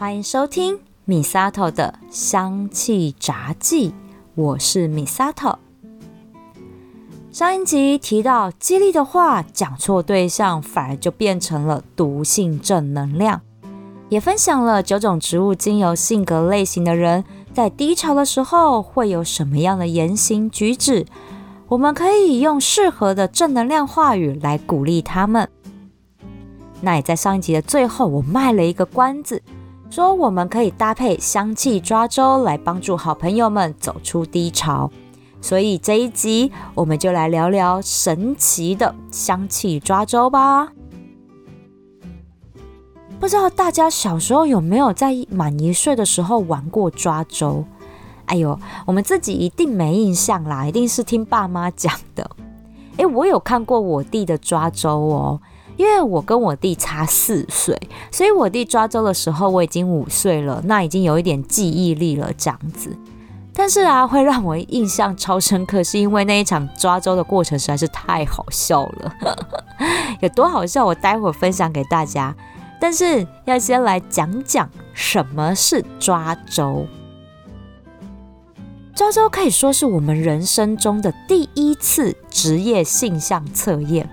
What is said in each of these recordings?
欢迎收听米萨头的香气杂记，我是米萨头。上一集提到，激励的话讲错对象，反而就变成了毒性正能量。也分享了九种植物精油性格类型的人，在低潮的时候会有什么样的言行举止。我们可以用适合的正能量话语来鼓励他们。那也在上一集的最后，我卖了一个关子，说我们可以搭配香气抓周来帮助好朋友们走出低潮。所以这一集我们就来聊聊神奇的香气抓周吧。不知道大家小时候有没有在满一岁的时候玩过抓周？哎呦，我们自己一定没印象啦，一定是听爸妈讲的。哎，我有看过我弟的抓周哦，因为我跟我弟差四岁，所以我弟抓周的时候我已经五岁了，那已经有一点记忆力了这样子。但是啊，会让我印象超深刻，是因为那一场抓周的过程实在是太好笑了。有多好笑，我待会儿分享给大家。但是要先来讲讲什么是抓周。抓周可以说是我们人生中的第一次职业性向测验，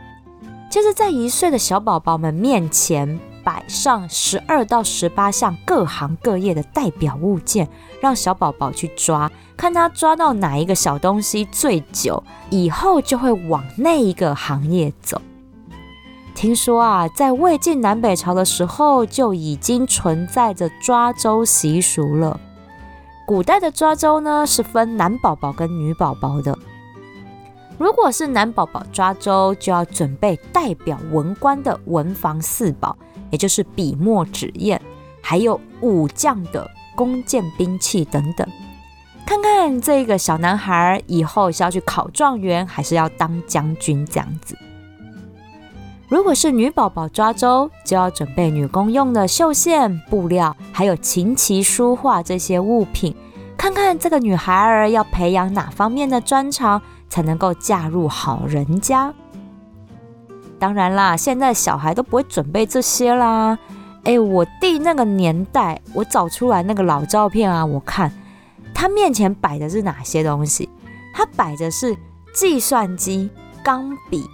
就是在一岁的小宝宝们面前摆上十二到十八项各行各业的代表物件，让小宝宝去抓，看他抓到哪一个小东西最久，以后就会往那一个行业走。听说啊，在魏晋南北朝的时候就已经存在着抓周习俗了。古代的抓周呢，是分男宝宝跟女宝宝的。如果是男宝宝抓周，就要准备代表文官的文房四宝，也就是笔墨纸砚，还有武将的弓箭兵器等等。看看这个小男孩以后是要去考状元，还是要当将军这样子。如果是女宝宝抓周，就要准备女工用的绣线、布料，还有琴棋书画这些物品，看看这个女孩儿要培养哪方面的专长，才能够嫁入好人家。当然啦，现在小孩都不会准备这些啦。哎，我弟那个年代，我找出来那个老照片啊，我看他面前摆的是哪些东西？他摆的是计算机、钢笔。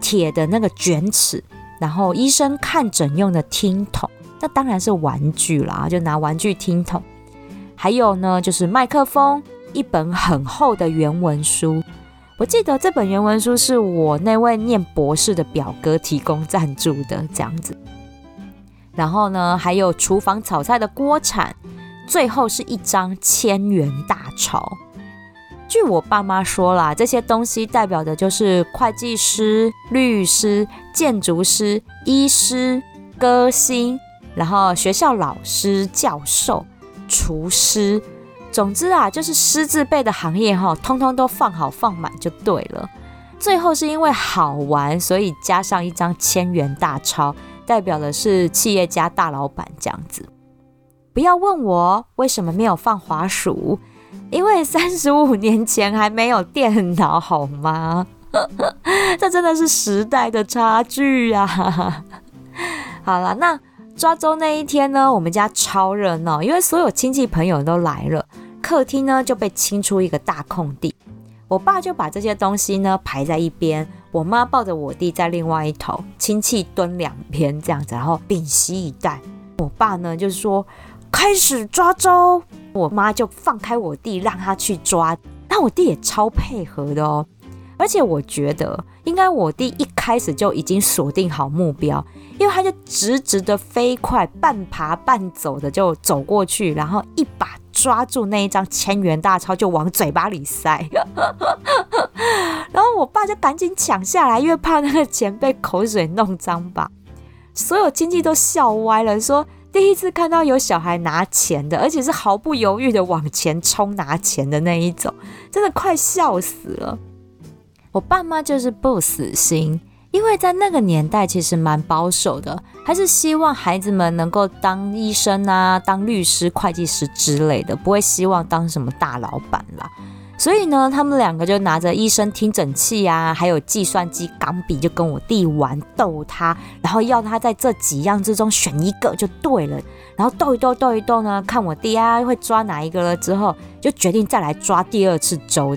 铁的那个卷尺，然后医生看诊用的听筒，那当然是玩具啦，就拿玩具听筒。还有呢，就是麦克风，一本很厚的原文书。我记得这本原文书是我那位念博士的表哥提供赞助的，这样子。然后呢，还有厨房炒菜的锅铲，最后是一张千元大钞。据我爸妈说啦，这些东西代表的就是会计师、律师、建筑师、医师、歌星，然后学校老师、教授、厨师，总之啊，就是师字辈的行业哈，通通都放好放满就对了。最后是因为好玩，所以加上一张千元大钞，代表的是企业家大老板这样子。不要问我为什么没有放滑鼠。因为三十五年前还没有电脑，好吗？这真的是时代的差距啊！好了，那抓周那一天呢，我们家超热闹，因为所有亲戚朋友都来了，客厅呢就被清出一个大空地。我爸就把这些东西呢排在一边，我妈抱着我弟在另外一头，亲戚蹲两边这样子，然后屏息以待。我爸呢就是说。开始抓周，我妈就放开我弟，让他去抓。那我弟也超配合的哦，而且我觉得应该我弟一开始就已经锁定好目标，因为他就直直的飞快，半爬半走的就走过去，然后一把抓住那一张千元大钞就往嘴巴里塞。然后我爸就赶紧抢下来，因为怕那个钱被口水弄脏吧。所有亲戚都笑歪了，说。第一次看到有小孩拿钱的，而且是毫不犹豫的往前冲拿钱的那一种，真的快笑死了。我爸妈就是不死心，因为在那个年代其实蛮保守的，还是希望孩子们能够当医生啊、当律师、会计师之类的，不会希望当什么大老板啦。所以呢，他们两个就拿着医生听诊器啊，还有计算机钢笔，就跟我弟玩逗他，然后要他在这几样之中选一个就对了。然后逗一逗，逗一逗呢，看我弟啊会抓哪一个了之后，就决定再来抓第二次周。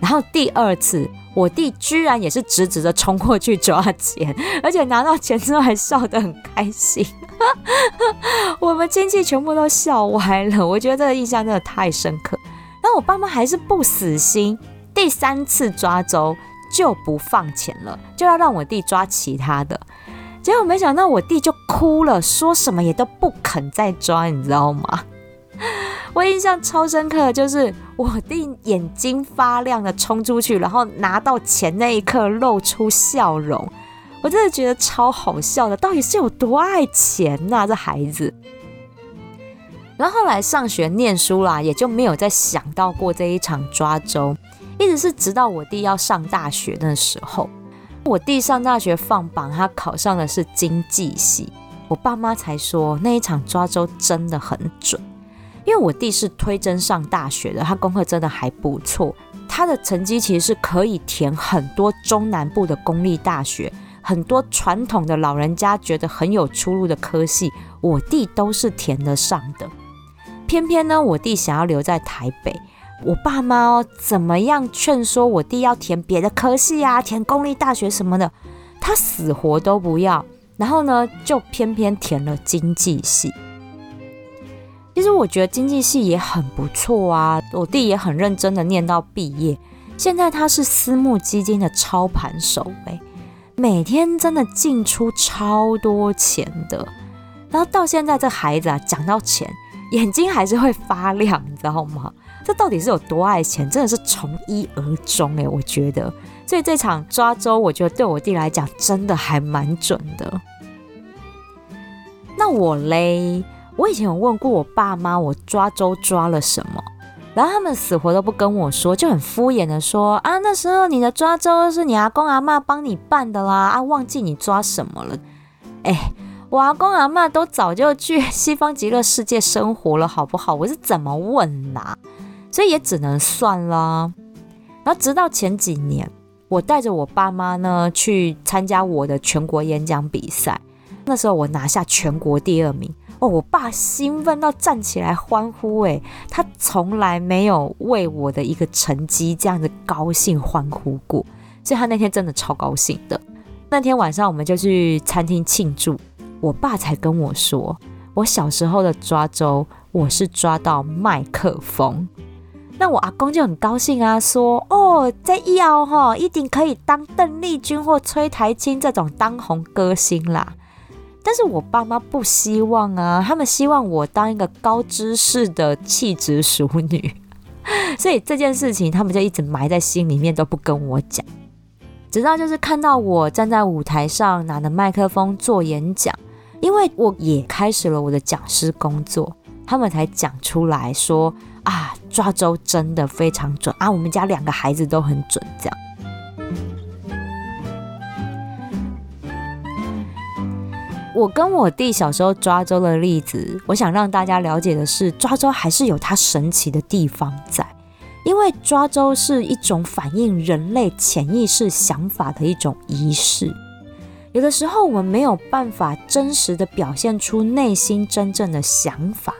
然后第二次，我弟居然也是直直的冲过去抓钱，而且拿到钱之后还笑得很开心。我们亲戚全部都笑歪了，我觉得这个印象真的太深刻。但我爸妈还是不死心，第三次抓周就不放钱了，就要让我弟抓其他的。结果没想到我弟就哭了，说什么也都不肯再抓，你知道吗？我印象超深刻，就是我弟眼睛发亮的冲出去，然后拿到钱那一刻露出笑容，我真的觉得超好笑的。到底是有多爱钱呐，这孩子？然后后来上学念书啦，也就没有再想到过这一场抓周，一直是直到我弟要上大学的时候，我弟上大学放榜，他考上的是经济系，我爸妈才说那一场抓周真的很准。因为我弟是推甄上大学的，他功课真的还不错，他的成绩其实是可以填很多中南部的公立大学，很多传统的老人家觉得很有出路的科系，我弟都是填得上的。偏偏呢，我弟想要留在台北，我爸妈怎么样劝说我弟要填别的科系啊，填公立大学什么的，他死活都不要，然后呢，就偏偏填了经济系。其实我觉得经济系也很不错啊，我弟也很认真的念到毕业，现在他是私募基金的操盘手哎，每天真的进出超多钱的，然后到现在这孩子啊，讲到钱，眼睛还是会发亮，你知道吗？这到底是有多爱钱？真的是从一而终哎，我觉得，所以这场抓周，我觉得对我弟来讲真的还蛮准的。那我嘞？我以前有问过我爸妈，我抓周抓了什么，然后他们死活都不跟我说，就很敷衍的说啊，那时候你的抓周是你阿公阿妈帮你办的啦，啊，忘记你抓什么了。哎，我阿公阿妈都早就去西方极乐世界生活了，好不好？我是怎么问啦？所以也只能算了。然后直到前几年，我带着我爸妈呢去参加我的全国演讲比赛，那时候我拿下全国第二名。哦，我爸兴奋到站起来欢呼，诶，他从来没有为我的一个成绩这样子高兴欢呼过，所以他那天真的超高兴的。那天晚上我们就去餐厅庆祝，我爸才跟我说，我小时候的抓周，我是抓到麦克风。那我阿公就很高兴啊，说，哦，在以后哈，一定可以当邓丽君或崔台青这种当红歌星啦。但是我爸妈不希望啊，他们希望我当一个高知识的气质淑女，所以这件事情他们就一直埋在心里面，都不跟我讲。直到就是看到我站在舞台上拿着麦克风做演讲，因为我也开始了我的讲师工作，他们才讲出来说啊，抓周真的非常准啊，我们家两个孩子都很准，这样。我跟我弟小时候抓周的例子，我想让大家了解的是，抓周还是有它神奇的地方在，因为抓周是一种反映人类潜意识想法的一种仪式。有的时候我们没有办法真实的表现出内心真正的想法。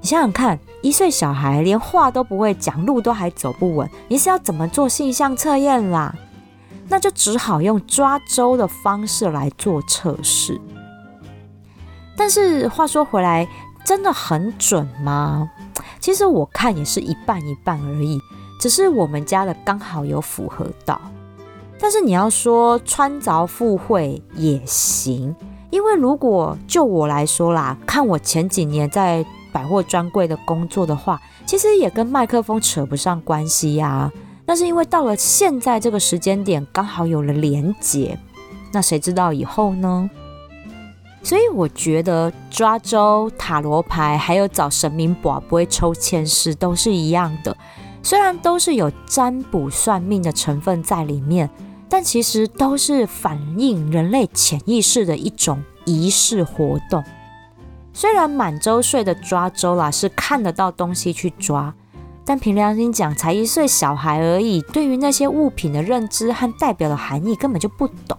你想想看，一岁小孩连话都不会讲，路都还走不稳，你是要怎么做性向测验啦？那就只好用抓周的方式来做测试。但是话说回来，真的很准吗？其实我看也是一半一半而已，只是我们家的刚好有符合到。但是你要说穿凿附会也行，因为如果就我来说啦，看我前几年在百货专柜的工作的话，其实也跟麦克风扯不上关系呀。那是因为到了现在这个时间点，刚好有了连结，那谁知道以后呢？所以我觉得抓周、塔罗牌，还有找神明卜不会抽签师都是一样的。虽然都是有占卜算命的成分在里面，但其实都是反映人类潜意识的一种仪式活动。虽然满周岁的抓周啦是看得到东西去抓，但凭良心讲，才一岁小孩而已，对于那些物品的认知和代表的含义根本就不懂，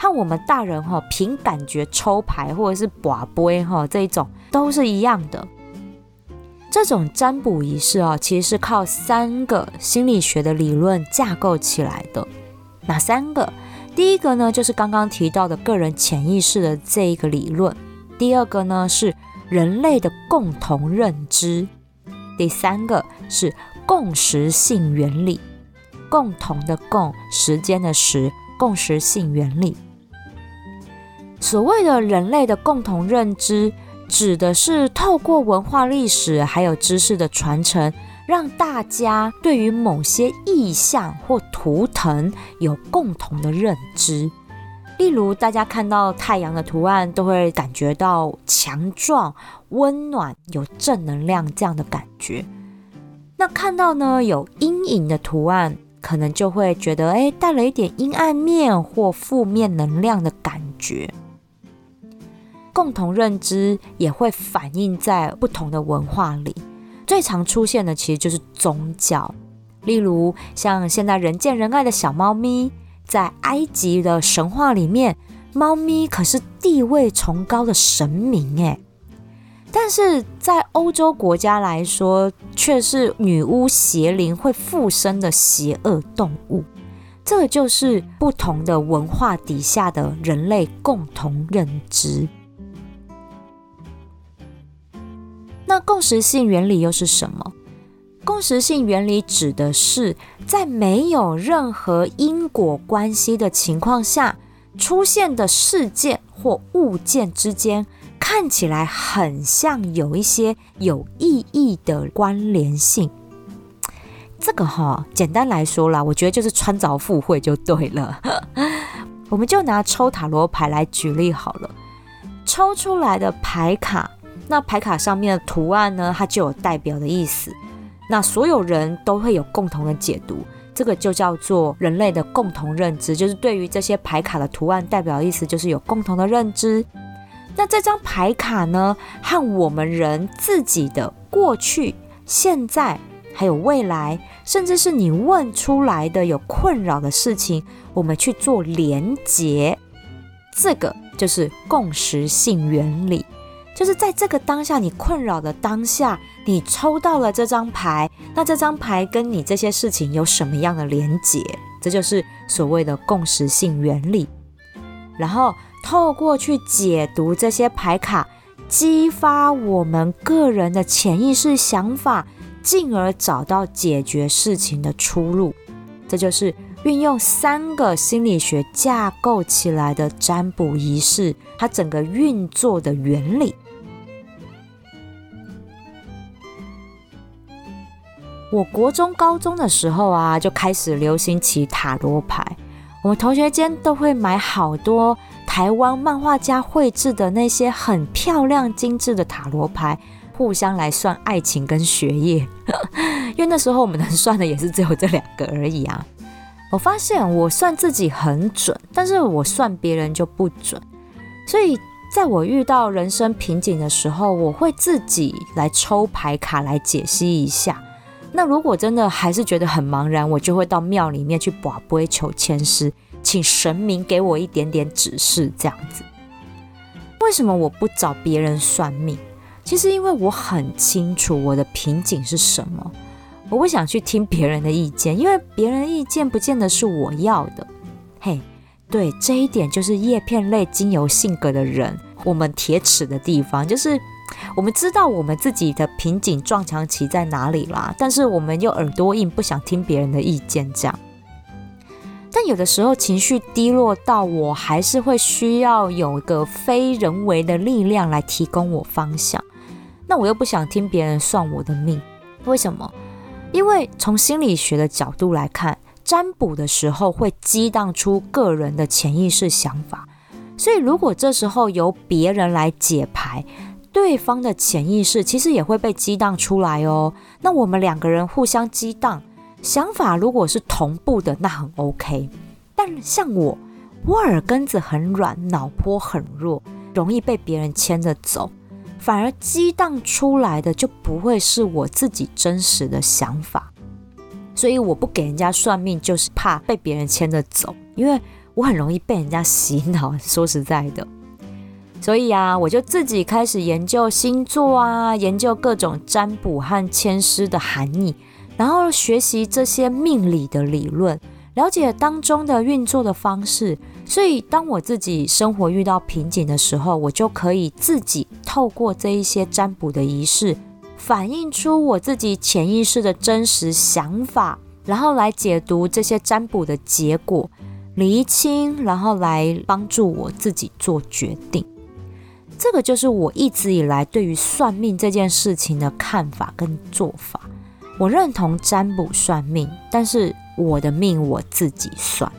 和我们大人哈凭感觉抽牌或者是卜杯哈这一种都是一样的。这种占卜仪式啊，其实是靠三个心理学的理论架构起来的。哪三个？第一个呢，就是刚刚提到的个人潜意识的这一个理论；第二个呢，是人类的共同认知；第三个是共识性原理。共同的共，时间的时，共识性原理。所谓的人类的共同认知。指的是透过文化历史还有知识的传承，让大家对于某些意象或图腾有共同的认知。例如，大家看到太阳的图案，都会感觉到强壮、温暖、有正能量这样的感觉。那看到呢有阴影的图案，可能就会觉得，哎，带了一点阴暗面或负面能量的感觉。共同认知也会反映在不同的文化里，最常出现的其实就是宗教。例如，像现在人见人爱的小猫咪，在埃及的神话里面，猫咪可是地位崇高的神明诶。但是在欧洲国家来说，却是女巫邪灵会附身的邪恶动物。这就是不同的文化底下的人类共同认知。那共识性原理又是什么？共识性原理指的是在没有任何因果关系的情况下出现的事件或物件之间，看起来很像有一些有意义的关联性。这个哈，简单来说啦，我觉得就是穿凿附会就对了。我们就拿抽塔罗牌来举例好了，抽出来的牌卡。那牌卡上面的图案呢，它就有代表的意思。那所有人都会有共同的解读，这个就叫做人类的共同认知，就是对于这些牌卡的图案代表的意思，就是有共同的认知。那这张牌卡呢，和我们人自己的过去、现在还有未来，甚至是你问出来的有困扰的事情，我们去做连结，这个就是共识性原理。就是在这个当下，你困扰的当下，你抽到了这张牌，那这张牌跟你这些事情有什么样的连结？这就是所谓的共识性原理。然后透过去解读这些牌卡，激发我们个人的潜意识想法，进而找到解决事情的出路。这就是运用三个心理学架构起来的占卜仪式，它整个运作的原理。我国中、高中的时候啊，就开始流行起塔罗牌。我们同学间都会买好多台湾漫画家绘制的那些很漂亮、精致的塔罗牌，互相来算爱情跟学业。因为那时候我们能算的也是只有这两个而已啊。我发现我算自己很准，但是我算别人就不准。所以在我遇到人生瓶颈的时候，我会自己来抽牌卡来解析一下。那如果真的还是觉得很茫然，我就会到庙里面去卜龟求签师，请神明给我一点点指示，这样子。为什么我不找别人算命？其实因为我很清楚我的瓶颈是什么，我不想去听别人的意见，因为别人的意见不见得是我要的。嘿，对，这一点就是叶片类精油性格的人，我们铁齿的地方就是。我们知道我们自己的瓶颈撞墙期在哪里啦，但是我们又耳朵硬，不想听别人的意见，这样。但有的时候情绪低落到，我还是会需要有个非人为的力量来提供我方向。那我又不想听别人算我的命，为什么？因为从心理学的角度来看，占卜的时候会激荡出个人的潜意识想法，所以如果这时候由别人来解牌。对方的潜意识其实也会被激荡出来哦。那我们两个人互相激荡，想法如果是同步的，那很 OK。但像我，我耳根子很软，脑波很弱，容易被别人牵着走。反而激荡出来的就不会是我自己真实的想法。所以我不给人家算命，就是怕被别人牵着走，因为我很容易被人家洗脑。说实在的，所以啊，我就自己开始研究星座啊，研究各种占卜和签诗的含义，然后学习这些命理的理论。了解当中的运作的方式，所以当我自己生活遇到瓶颈的时候，我就可以自己透过这一些占卜的仪式，反映出我自己潜意识的真实想法，然后来解读这些占卜的结果，厘清，然后来帮助我自己做决定。这个就是我一直以来对于算命这件事情的看法跟做法。我认同占卜算命，但是。我的命我自己算。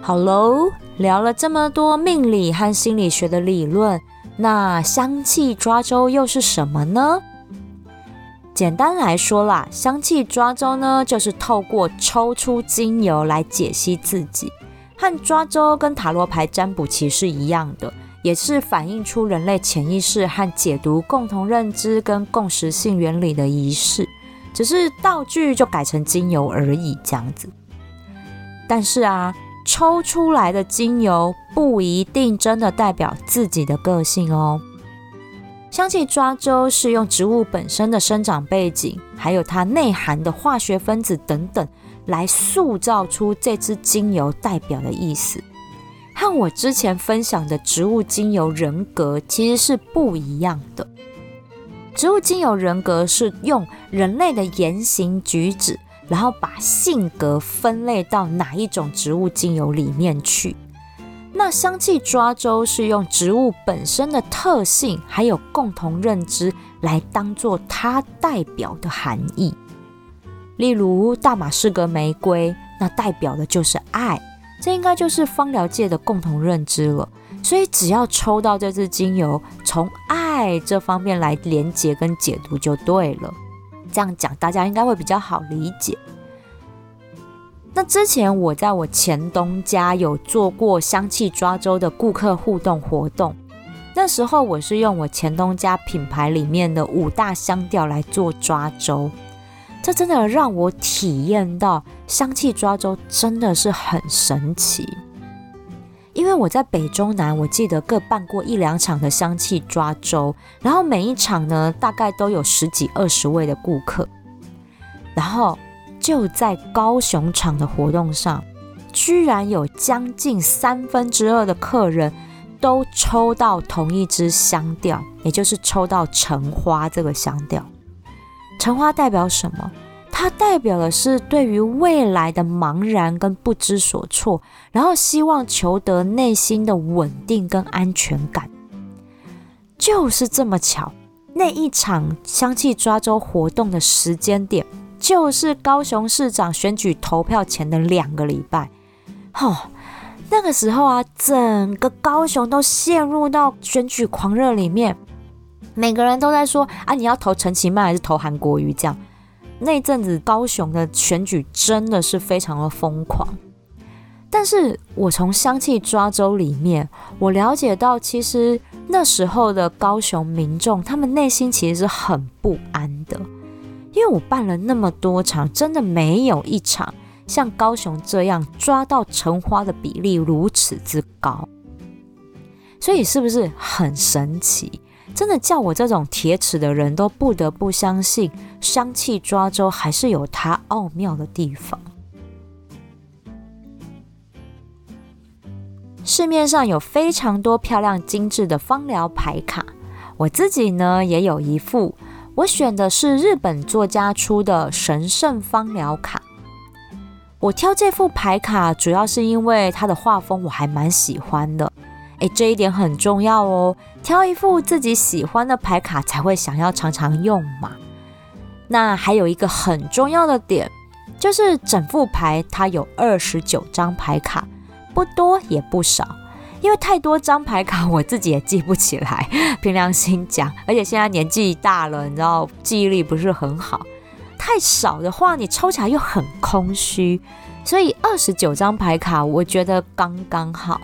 好喽，聊了这么多命理和心理学的理论，那香气抓周又是什么呢？简单来说啦，香气抓周呢，就是透过抽出精油来解析自己，和抓周跟塔罗牌占卜其实一样的。也是反映出人类潜意识和解读共同认知跟共识性原理的仪式，只是道具就改成精油而已这样子。但是啊，抽出来的精油不一定真的代表自己的个性哦。香气抓周是用植物本身的生长背景，还有它内含的化学分子等等，来塑造出这支精油代表的意思。和我之前分享的植物精油人格其实是不一样的。植物精油人格是用人类的言行举止，然后把性格分类到哪一种植物精油里面去。那香气抓周是用植物本身的特性，还有共同认知来当做它代表的含义。例如大马士革玫瑰，那代表的就是爱。这应该就是芳疗界的共同认知了，所以只要抽到这支精油，从爱这方面来连接跟解读就对了。这样讲大家应该会比较好理解。那之前我在我前东家有做过香气抓周的顾客互动活动，那时候我是用我前东家品牌里面的五大香调来做抓周。这真的让我体验到香气抓周真的是很神奇，因为我在北中南，我记得各办过一两场的香气抓周，然后每一场呢大概都有十几二十位的顾客，然后就在高雄场的活动上，居然有将近三分之二的客人都抽到同一支香调，也就是抽到橙花这个香调。橙花代表什么？它代表的是对于未来的茫然跟不知所措，然后希望求得内心的稳定跟安全感。就是这么巧，那一场香气抓周活动的时间点，就是高雄市长选举投票前的两个礼拜。哦，那个时候啊，整个高雄都陷入到选举狂热里面。每个人都在说啊，你要投陈其迈还是投韩国瑜？这样那阵子高雄的选举真的是非常的疯狂。但是我从香气抓周里面，我了解到，其实那时候的高雄民众，他们内心其实是很不安的，因为我办了那么多场，真的没有一场像高雄这样抓到橙花的比例如此之高，所以是不是很神奇？真的叫我这种铁齿的人都不得不相信，香气抓周还是有它奥妙的地方。市面上有非常多漂亮精致的芳疗牌卡，我自己呢也有一副，我选的是日本作家出的神圣芳疗卡。我挑这副牌卡，主要是因为它的画风我还蛮喜欢的。诶，这一点很重要哦。挑一副自己喜欢的牌卡，才会想要常常用嘛。那还有一个很重要的点，就是整副牌它有二十九张牌卡，不多也不少。因为太多张牌卡，我自己也记不起来。凭良心讲，而且现在年纪大了，你知道记忆力不是很好。太少的话，你抽起来又很空虚。所以二十九张牌卡我觉得刚刚好。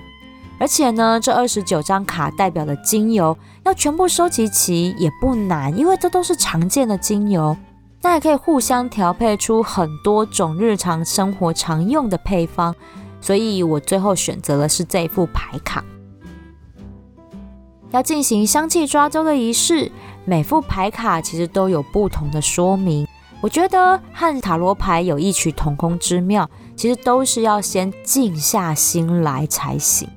而且呢，这二十九张卡代表的精油要全部收集齐也不难，因为这都是常见的精油，那也可以互相调配出很多种日常生活常用的配方。所以我最后选择的是这副牌卡。要进行香气抓周的仪式，每副牌卡其实都有不同的说明。我觉得和塔罗牌有异曲同工之妙，其实都是要先静下心来才行。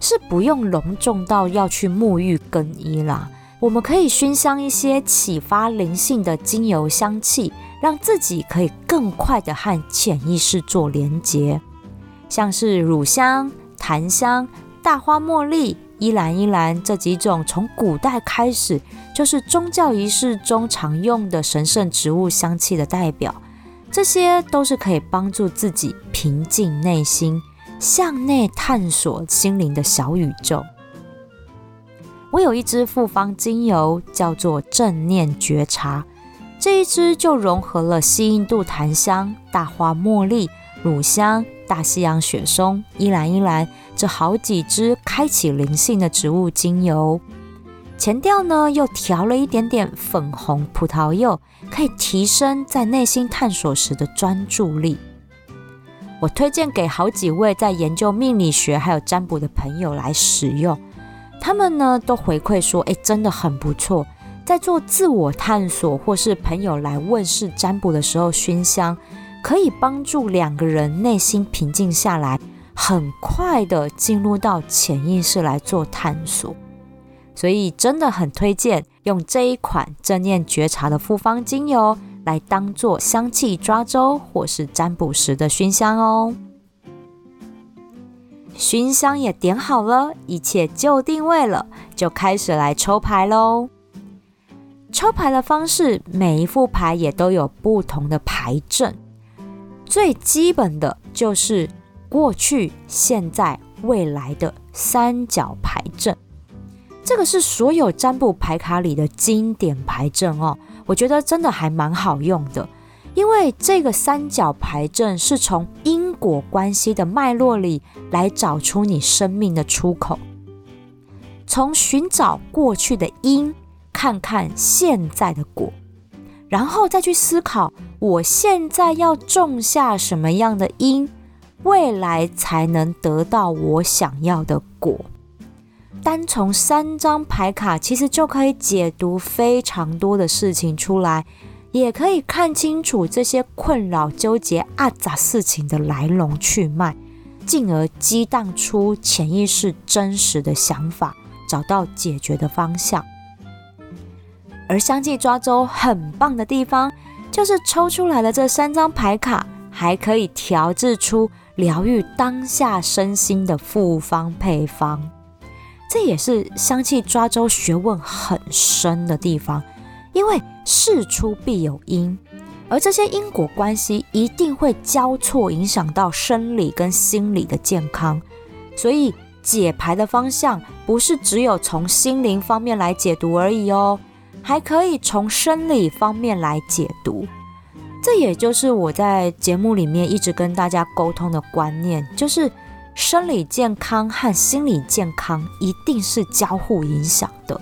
是不用隆重到要去沐浴更衣啦，我们可以熏香一些启发灵性的精油香气，让自己可以更快的和潜意识做连接，像是乳香、檀香、大花茉莉、依兰依兰这几种从古代开始就是宗教仪式中常用的神圣植物香气的代表，这些都是可以帮助自己平静内心。向内探索心灵的小宇宙。我有一支复方精油，叫做正念觉察。这一支就融合了西印度檀香、大花茉莉、乳香、大西洋雪松、依兰依兰这好几支开启灵性的植物精油。前调呢，又调了一点点粉红葡萄柚，可以提升在内心探索时的专注力。我推荐给好几位在研究命理学还有占卜的朋友来使用，他们呢都回馈说，哎，真的很不错。在做自我探索或是朋友来问世占卜的时候，熏香可以帮助两个人内心平静下来，很快的进入到潜意识来做探索。所以真的很推荐用这一款正念觉察的复方精油。来当做香气抓周或是占卜时的熏香哦。熏香也点好了，一切就定位了，就开始来抽牌喽。抽牌的方式，每一副牌也都有不同的牌阵。最基本的就是过去、现在、未来的三角牌阵。这个是所有占卜牌卡里的经典牌阵哦。我觉得真的还蛮好用的，因为这个三角牌阵是从因果关系的脉络里来找出你生命的出口，从寻找过去的因，看看现在的果，然后再去思考我现在要种下什么样的因，未来才能得到我想要的果。单从三张牌卡，其实就可以解读非常多的事情出来，也可以看清楚这些困扰、纠结、阿杂事情的来龙去脉，进而激荡出潜意识真实的想法，找到解决的方向。而相继抓周很棒的地方，就是抽出来的这三张牌卡，还可以调制出疗愈当下身心的复方配方。这也是香气抓周学问很深的地方，因为事出必有因，而这些因果关系一定会交错影响到生理跟心理的健康，所以解牌的方向不是只有从心灵方面来解读而已哦，还可以从生理方面来解读。这也就是我在节目里面一直跟大家沟通的观念，就是。生理健康和心理健康一定是交互影响的，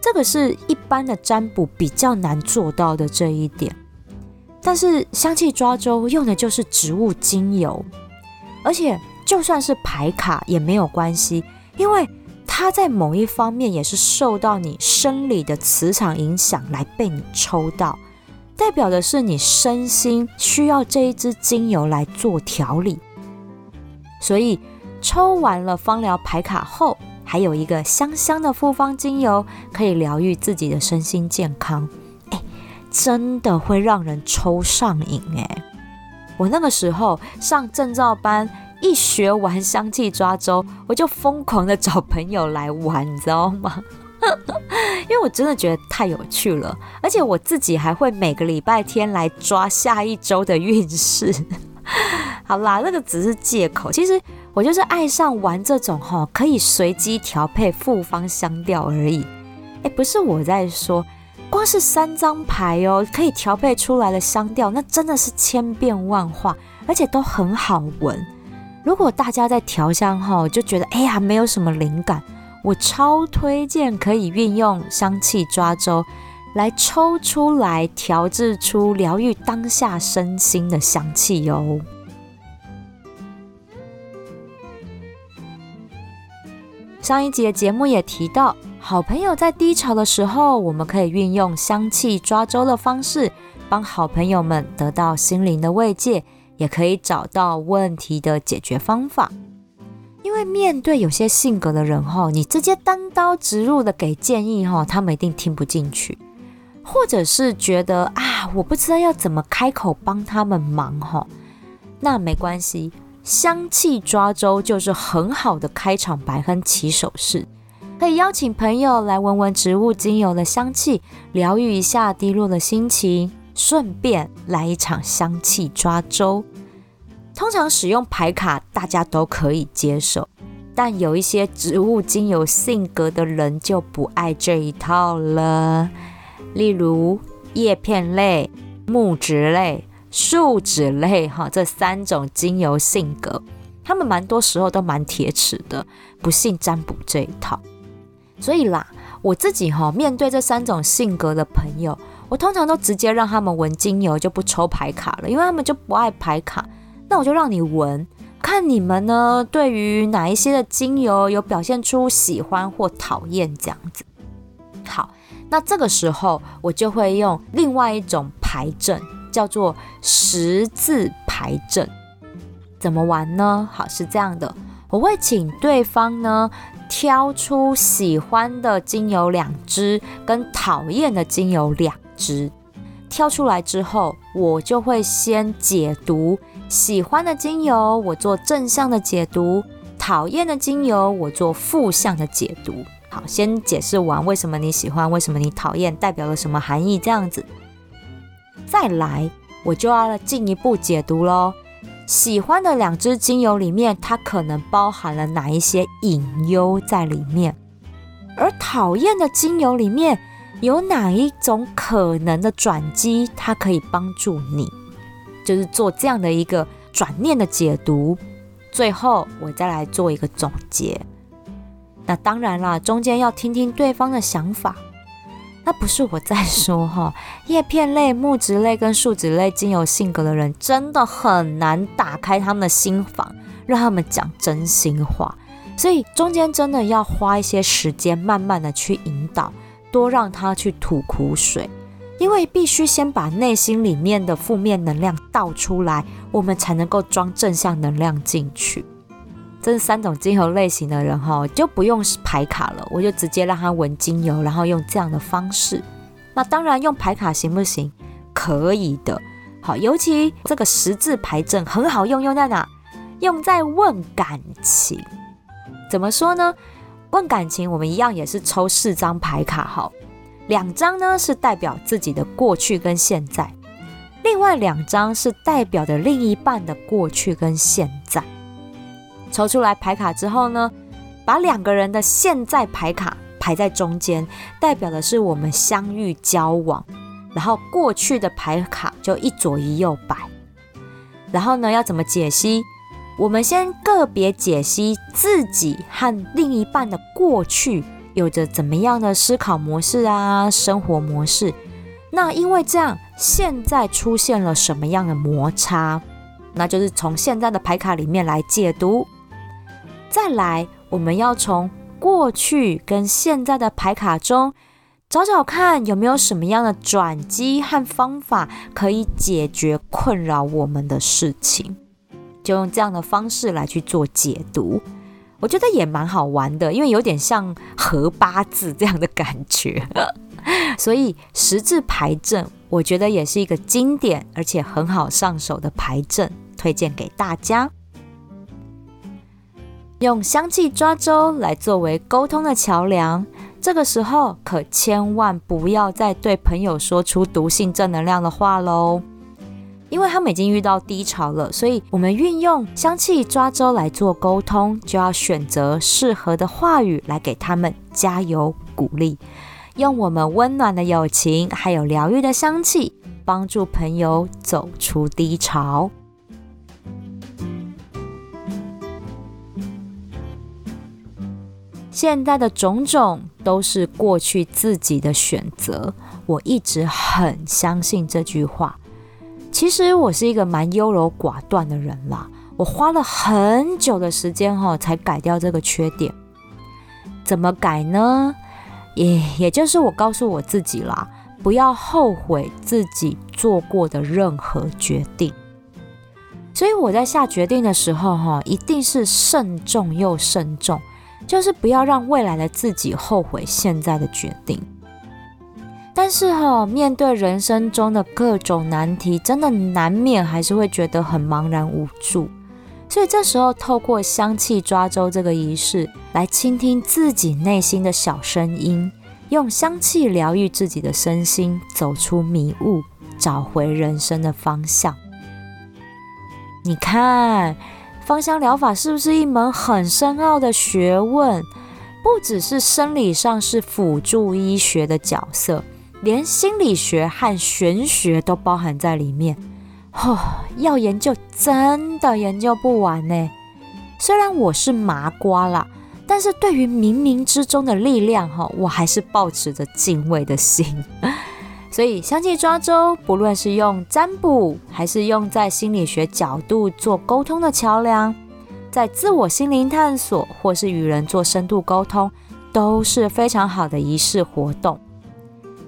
这个是一般的占卜比较难做到的这一点。但是香气抓周用的就是植物精油，而且就算是牌卡也没有关系，因为它在某一方面也是受到你生理的磁场影响来被你抽到，代表的是你身心需要这一支精油来做调理。所以抽完了芳疗牌卡后，还有一个香香的复方精油，可以疗愈自己的身心健康。哎，真的会让人抽上瘾哎！我那个时候上证照班，一学完香气抓周，我就疯狂的找朋友来玩，你知道吗？因为我真的觉得太有趣了，而且我自己还会每个礼拜天来抓下一周的运势。好啦，那个只是借口。其实我就是爱上玩这种哈，可以随机调配复方香调而已。哎，不是我在说，光是三张牌哦，可以调配出来的香调，那真的是千变万化，而且都很好闻。如果大家在调香后就觉得哎呀没有什么灵感，我超推荐可以运用香气抓周来抽出来调制出疗愈当下身心的香气哟。上一节节目也提到，好朋友在低潮的时候，我们可以运用香气抓周的方式，帮好朋友们得到心灵的慰藉，也可以找到问题的解决方法。因为面对有些性格的人哈，你直接单刀直入的给建议哈，他们一定听不进去，或者是觉得啊，我不知道要怎么开口帮他们忙哈，那没关系。香气抓周就是很好的开场白和起手式，可以邀请朋友来闻闻植物精油的香气，疗愈一下低落的心情，顺便来一场香气抓周。通常使用牌卡大家都可以接受，但有一些植物精油性格的人就不爱这一套了，例如叶片类、木质类。树脂类哈，这三种精油性格，他们蛮多时候都蛮铁齿的，不信占卜这一套。所以啦，我自己哈，面对这三种性格的朋友，我通常都直接让他们闻精油，就不抽牌卡了，因为他们就不爱牌卡。那我就让你闻，看你们呢，对于哪一些的精油有表现出喜欢或讨厌这样子。好，那这个时候我就会用另外一种牌阵。叫做十字牌阵，怎么玩呢？好，是这样的，我会请对方呢挑出喜欢的精油两支，跟讨厌的精油两支。挑出来之后，我就会先解读喜欢的精油，我做正向的解读；讨厌的精油，我做负向的解读。好，先解释完为什么你喜欢，为什么你讨厌，代表了什么含义，这样子。再来，我就要进一步解读喽。喜欢的两支精油里面，它可能包含了哪一些隐忧在里面？而讨厌的精油里面有哪一种可能的转机？它可以帮助你，就是做这样的一个转念的解读。最后，我再来做一个总结。那当然啦，中间要听听对方的想法。那不是我在说哈，叶片类、木质类跟树脂类精油性格的人，真的很难打开他们的心房，让他们讲真心话。所以中间真的要花一些时间，慢慢的去引导，多让他去吐苦水，因为必须先把内心里面的负面能量倒出来，我们才能够装正向能量进去。这三种精油类型的人哈，就不用排卡了，我就直接让他闻精油，然后用这样的方式。那当然用排卡行不行？可以的。好，尤其这个十字牌阵很好用，用在哪？用在问感情。怎么说呢？问感情，我们一样也是抽四张牌卡，好，两张呢是代表自己的过去跟现在，另外两张是代表的另一半的过去跟现在。抽出来牌卡之后呢，把两个人的现在牌卡排在中间，代表的是我们相遇交往。然后过去的牌卡就一左一右摆。然后呢，要怎么解析？我们先个别解析自己和另一半的过去有着怎么样的思考模式啊，生活模式。那因为这样，现在出现了什么样的摩擦？那就是从现在的牌卡里面来解读。再来，我们要从过去跟现在的牌卡中找找看，有没有什么样的转机和方法可以解决困扰我们的事情。就用这样的方式来去做解读，我觉得也蛮好玩的，因为有点像合八字这样的感觉。所以十字牌阵，我觉得也是一个经典而且很好上手的牌阵，推荐给大家。用香气抓周来作为沟通的桥梁，这个时候可千万不要再对朋友说出毒性正能量的话喽，因为他们已经遇到低潮了。所以，我们运用香气抓周来做沟通，就要选择适合的话语来给他们加油鼓励。用我们温暖的友情，还有疗愈的香气，帮助朋友走出低潮。现在的种种都是过去自己的选择，我一直很相信这句话。其实我是一个蛮优柔寡断的人啦，我花了很久的时间哈，才改掉这个缺点。怎么改呢？也也就是我告诉我自己啦，不要后悔自己做过的任何决定。所以我在下决定的时候哈，一定是慎重又慎重。就是不要让未来的自己后悔现在的决定。但是哈，面对人生中的各种难题，真的难免还是会觉得很茫然无助。所以这时候，透过香气抓周这个仪式，来倾听自己内心的小声音，用香气疗愈自己的身心，走出迷雾，找回人生的方向。你看。芳香疗法是不是一门很深奥的学问？不只是生理上是辅助医学的角色，连心理学和玄学都包含在里面。哦，要研究真的研究不完呢。虽然我是麻瓜啦，但是对于冥冥之中的力量，哈，我还是保持着敬畏的心。所以，相继抓周，不论是用占卜，还是用在心理学角度做沟通的桥梁，在自我心灵探索，或是与人做深度沟通，都是非常好的仪式活动。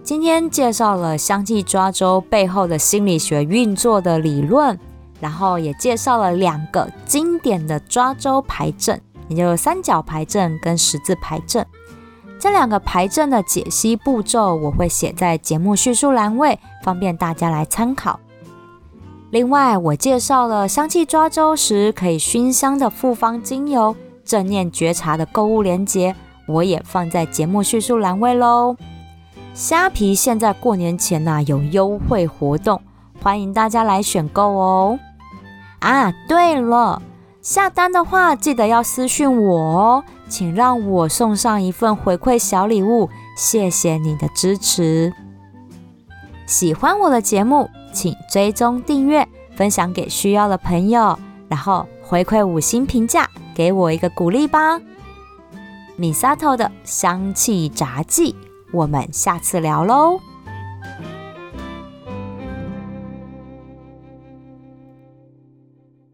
今天介绍了香气抓周背后的心理学运作的理论，然后也介绍了两个经典的抓周牌阵，也就是三角牌阵跟十字牌阵。这两个牌阵的解析步骤，我会写在节目叙述栏位，方便大家来参考。另外，我介绍了香气抓周时可以熏香的复方精油、正念觉察的购物链接，我也放在节目叙述栏位喽。虾皮现在过年前呐有优惠活动，欢迎大家来选购哦。啊，对了，下单的话记得要私讯我哦。请让我送上一份回馈小礼物，谢谢你的支持。喜欢我的节目，请追踪订阅，分享给需要的朋友，然后回馈五星评价，给我一个鼓励吧。米萨头的香气炸技，我们下次聊喽。